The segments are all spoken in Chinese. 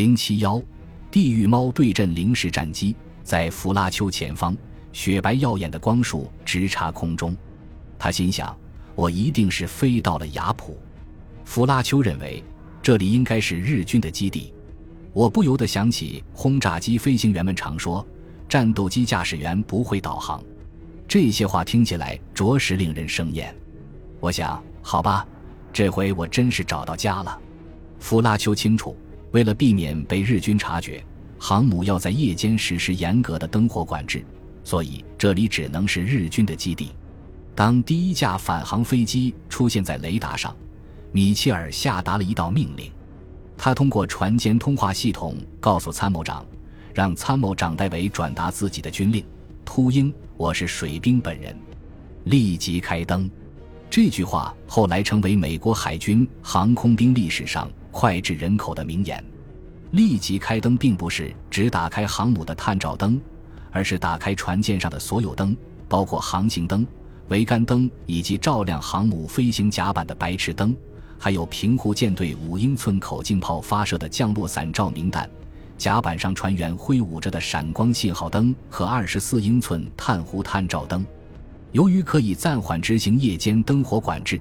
零七幺，地狱猫对阵零式战机，在弗拉丘前方，雪白耀眼的光束直插空中。他心想：“我一定是飞到了雅普。”弗拉丘认为这里应该是日军的基地。我不由得想起轰炸机飞行员们常说：“战斗机驾驶员不会导航。”这些话听起来着实令人生厌。我想：“好吧，这回我真是找到家了。”弗拉丘清楚。为了避免被日军察觉，航母要在夜间实施严格的灯火管制，所以这里只能是日军的基地。当第一架返航飞机出现在雷达上，米切尔下达了一道命令。他通过船间通话系统告诉参谋长，让参谋长代为转达自己的军令：“秃鹰，我是水兵本人，立即开灯。”这句话后来成为美国海军航空兵历史上。脍炙人口的名言：“立即开灯，并不是只打开航母的探照灯，而是打开船舰上的所有灯，包括航行灯、桅杆灯以及照亮航母飞行甲板的白炽灯，还有平湖舰队五英寸口径炮发射的降落伞照明弹、甲板上船员挥舞着的闪光信号灯和二十四英寸碳弧探照灯。由于可以暂缓执行夜间灯火管制。”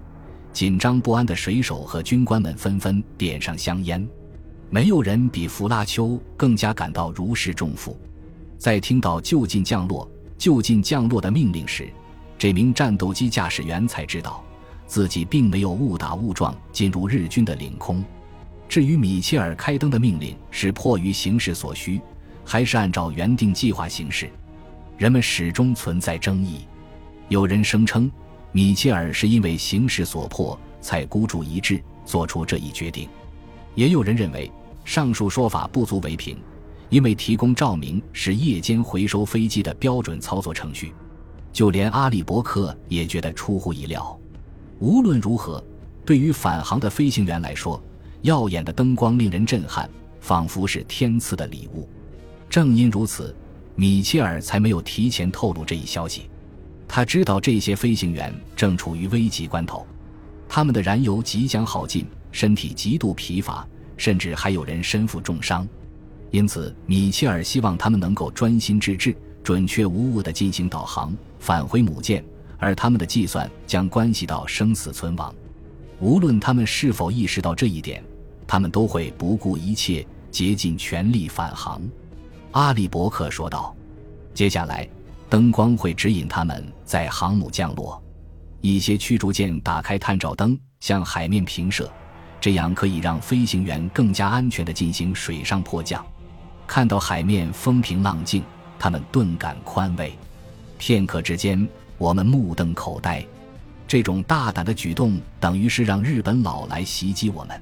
紧张不安的水手和军官们纷纷点上香烟，没有人比弗拉丘更加感到如释重负。在听到就近降落、就近降落的命令时，这名战斗机驾驶员才知道自己并没有误打误撞进入日军的领空。至于米切尔开灯的命令是迫于形势所需，还是按照原定计划行事，人们始终存在争议。有人声称。米切尔是因为形势所迫才孤注一掷做出这一决定，也有人认为上述说法不足为凭，因为提供照明是夜间回收飞机的标准操作程序，就连阿里伯克也觉得出乎意料。无论如何，对于返航的飞行员来说，耀眼的灯光令人震撼，仿佛是天赐的礼物。正因如此，米切尔才没有提前透露这一消息。他知道这些飞行员正处于危急关头，他们的燃油即将耗尽，身体极度疲乏，甚至还有人身负重伤。因此，米切尔希望他们能够专心致志、准确无误地进行导航，返回母舰。而他们的计算将关系到生死存亡。无论他们是否意识到这一点，他们都会不顾一切、竭尽全力返航。阿里伯克说道：“接下来。”灯光会指引他们在航母降落，一些驱逐舰打开探照灯向海面平射，这样可以让飞行员更加安全地进行水上迫降。看到海面风平浪静，他们顿感宽慰。片刻之间，我们目瞪口呆。这种大胆的举动等于是让日本佬来袭击我们，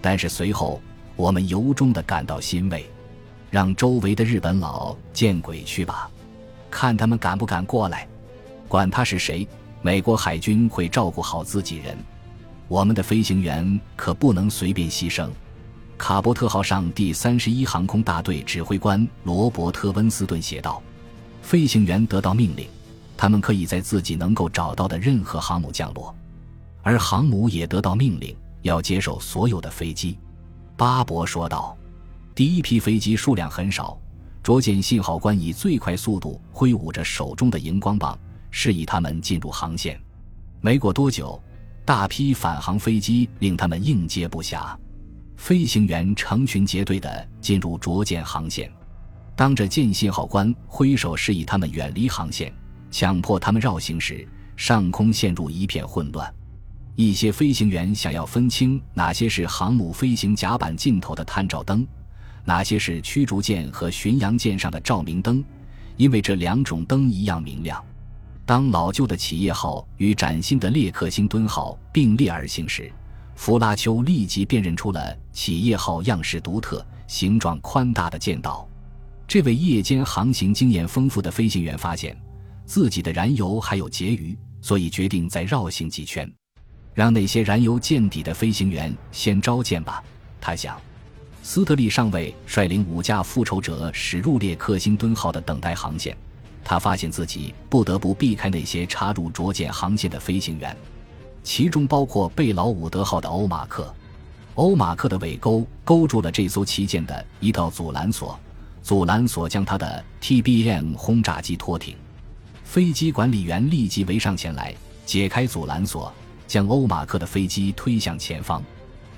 但是随后我们由衷地感到欣慰。让周围的日本佬见鬼去吧！看他们敢不敢过来，管他是谁，美国海军会照顾好自己人。我们的飞行员可不能随便牺牲。卡伯特号上第三十一航空大队指挥官罗伯特温斯顿写道：“飞行员得到命令，他们可以在自己能够找到的任何航母降落，而航母也得到命令要接受所有的飞机。”巴伯说道：“第一批飞机数量很少。”着舰信号官以最快速度挥舞着手中的荧光棒，示意他们进入航线。没过多久，大批返航飞机令他们应接不暇。飞行员成群结队地进入着舰航线。当着舰信号官挥手示意他们远离航线，强迫他们绕行时，上空陷入一片混乱。一些飞行员想要分清哪些是航母飞行甲板尽头的探照灯。哪些是驱逐舰和巡洋舰上的照明灯？因为这两种灯一样明亮。当老旧的企业号与崭新的列克星敦号并列而行时，弗拉丘立即辨认出了企业号样式独特、形状宽大的舰岛。这位夜间航行经验丰富的飞行员发现自己的燃油还有结余，所以决定再绕行几圈，让那些燃油见底的飞行员先召见吧。他想。斯特利上尉率领五架复仇者驶入列克星敦号的等待航线，他发现自己不得不避开那些插入着舰航线的飞行员，其中包括贝劳伍德号的欧马克。欧马克的尾钩勾住了这艘旗舰的一道阻拦索，阻拦索将他的 TBM 轰炸机拖停。飞机管理员立即围上前来，解开阻拦索，将欧马克的飞机推向前方。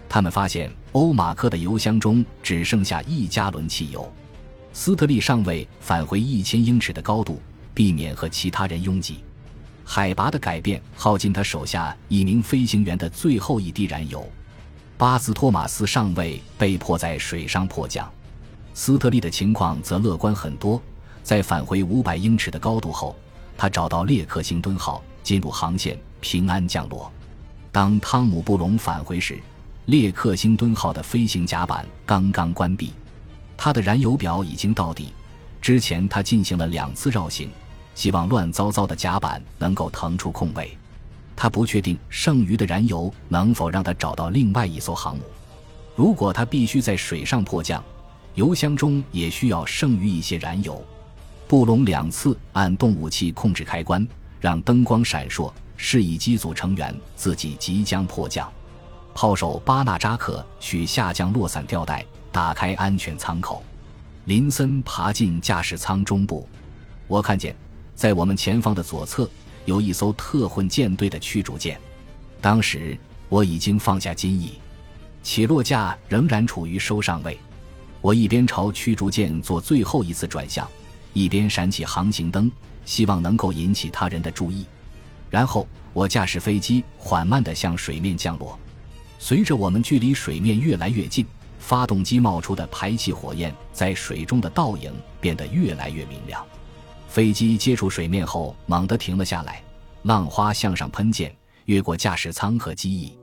他们发现欧马克的油箱中只剩下一加仑汽油。斯特利上尉返回一千英尺的高度，避免和其他人拥挤。海拔的改变耗尽他手下一名飞行员的最后一滴燃油。巴斯托马斯上尉被迫在水上迫降。斯特利的情况则乐观很多。在返回五百英尺的高度后，他找到列克星敦号，进入航线，平安降落。当汤姆布隆返回时，列克星敦号的飞行甲板刚刚关闭，他的燃油表已经到底。之前他进行了两次绕行，希望乱糟糟的甲板能够腾出空位。他不确定剩余的燃油能否让他找到另外一艘航母。如果他必须在水上迫降，油箱中也需要剩余一些燃油。布隆两次按动武器控制开关，让灯光闪烁，示意机组成员自己即将迫降。炮手巴纳扎克取下降落伞吊带，打开安全舱口。林森爬进驾驶舱中部。我看见，在我们前方的左侧有一艘特混舰队的驱逐舰。当时我已经放下襟翼，起落架仍然处于收上位。我一边朝驱逐舰做最后一次转向。一边闪起航行灯，希望能够引起他人的注意。然后我驾驶飞机缓慢地向水面降落。随着我们距离水面越来越近，发动机冒出的排气火焰在水中的倒影变得越来越明亮。飞机接触水面后猛地停了下来，浪花向上喷溅，越过驾驶舱和机翼。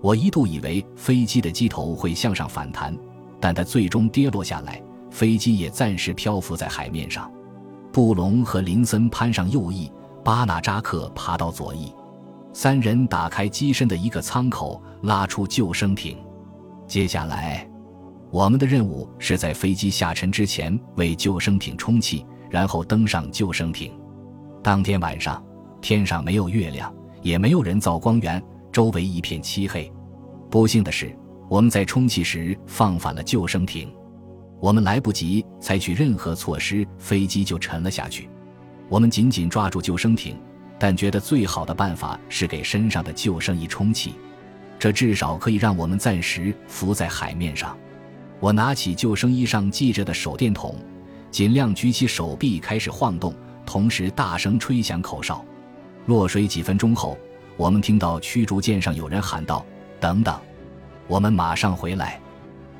我一度以为飞机的机头会向上反弹，但它最终跌落下来。飞机也暂时漂浮在海面上，布隆和林森攀上右翼，巴纳扎克爬到左翼，三人打开机身的一个舱口，拉出救生艇。接下来，我们的任务是在飞机下沉之前为救生艇充气，然后登上救生艇。当天晚上，天上没有月亮，也没有人造光源，周围一片漆黑。不幸的是，我们在充气时放反了救生艇。我们来不及采取任何措施，飞机就沉了下去。我们紧紧抓住救生艇，但觉得最好的办法是给身上的救生衣充气，这至少可以让我们暂时浮在海面上。我拿起救生衣上系着的手电筒，尽量举起手臂开始晃动，同时大声吹响口哨。落水几分钟后，我们听到驱逐舰上有人喊道：“等等，我们马上回来。”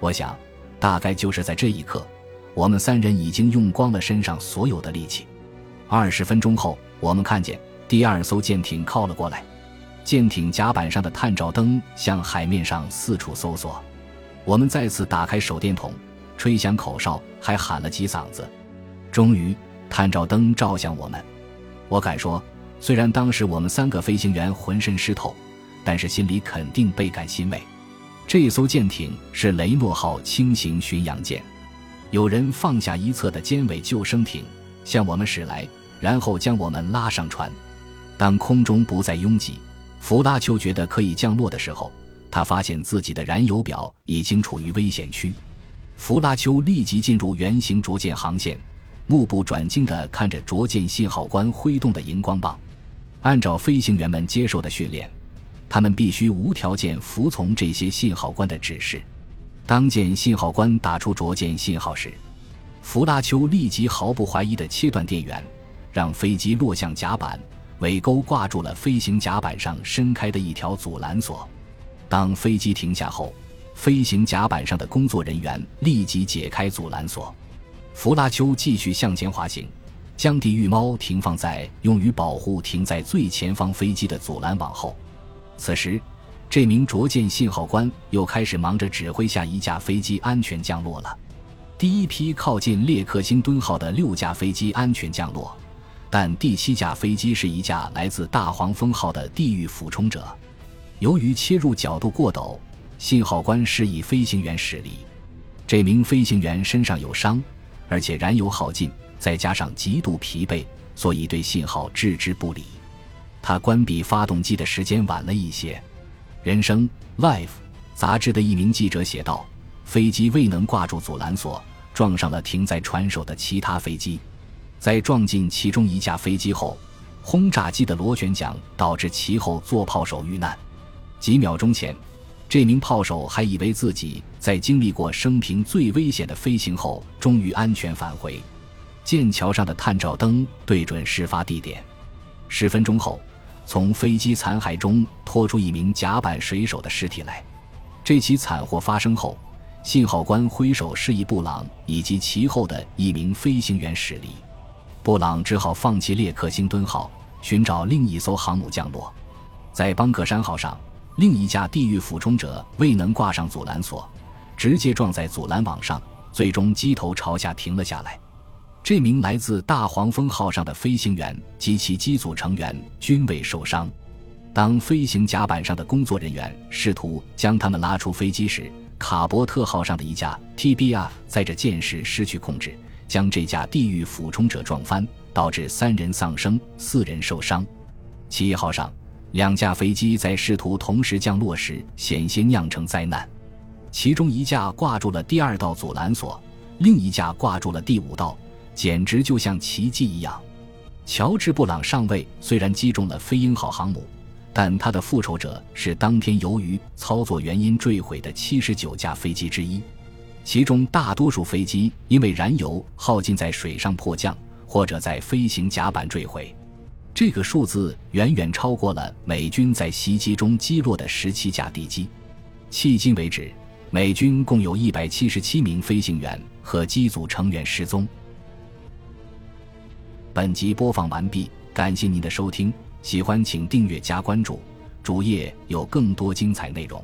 我想。大概就是在这一刻，我们三人已经用光了身上所有的力气。二十分钟后，我们看见第二艘舰艇靠了过来，舰艇甲板上的探照灯向海面上四处搜索。我们再次打开手电筒，吹响口哨，还喊了几嗓子。终于，探照灯照向我们。我敢说，虽然当时我们三个飞行员浑身湿透，但是心里肯定倍感欣慰。这艘舰艇是雷诺号轻型巡洋舰，有人放下一侧的尖尾救生艇向我们驶来，然后将我们拉上船。当空中不再拥挤，弗拉丘觉得可以降落的时候，他发现自己的燃油表已经处于危险区。弗拉丘立即进入圆形着舰航线，目不转睛地看着着舰信号官挥动的荧光棒。按照飞行员们接受的训练。他们必须无条件服从这些信号官的指示。当见信号官打出着舰信号时，弗拉丘立即毫不怀疑地切断电源，让飞机落向甲板，尾钩挂住了飞行甲板上伸开的一条阻拦索。当飞机停下后，飞行甲板上的工作人员立即解开阻拦索。弗拉丘继续向前滑行，将地狱猫停放在用于保护停在最前方飞机的阻拦网后。此时，这名着舰信号官又开始忙着指挥下一架飞机安全降落了。第一批靠近列克星敦号的六架飞机安全降落，但第七架飞机是一架来自大黄蜂号的地狱俯冲者。由于切入角度过陡，信号官示意飞行员驶离。这名飞行员身上有伤，而且燃油耗尽，再加上极度疲惫，所以对信号置之不理。他关闭发动机的时间晚了一些。人生 （life） 杂志的一名记者写道：“飞机未能挂住阻拦索，撞上了停在船首的其他飞机。在撞进其中一架飞机后，轰炸机的螺旋桨导致其后座炮手遇难。几秒钟前，这名炮手还以为自己在经历过生平最危险的飞行后，终于安全返回。剑桥上的探照灯对准事发地点。十分钟后，从飞机残骸中拖出一名甲板水手的尸体来。”这起惨祸发生后，信号官挥手示意布朗以及其后的一名飞行员驶离，布朗只好放弃列克星敦号，寻找另一艘航母降落。在邦克山号上，另一架地狱俯冲者未能挂上阻拦索，直接撞在阻拦网上，最终机头朝下停了下来。这名来自大黄蜂号上的飞行员及其机组成员均未受伤。当飞行甲板上的工作人员试图将他们拉出飞机时，卡伯特号上的一架 TBR 载着舰时失去控制，将这架地狱俯冲者撞翻，导致三人丧生，四人受伤。七号上两架飞机在试图同时降落时险些酿成灾难，其中一架挂住了第二道阻拦索，另一架挂住了第五道，简直就像奇迹一样。乔治·布朗上尉虽然击中了飞鹰号航母。但他的复仇者是当天由于操作原因坠毁的七十九架飞机之一，其中大多数飞机因为燃油耗尽在水上迫降，或者在飞行甲板坠毁。这个数字远远超过了美军在袭击中击落的十七架敌机。迄今为止，美军共有一百七十七名飞行员和机组成员失踪。本集播放完毕，感谢您的收听。喜欢请订阅加关注，主页有更多精彩内容。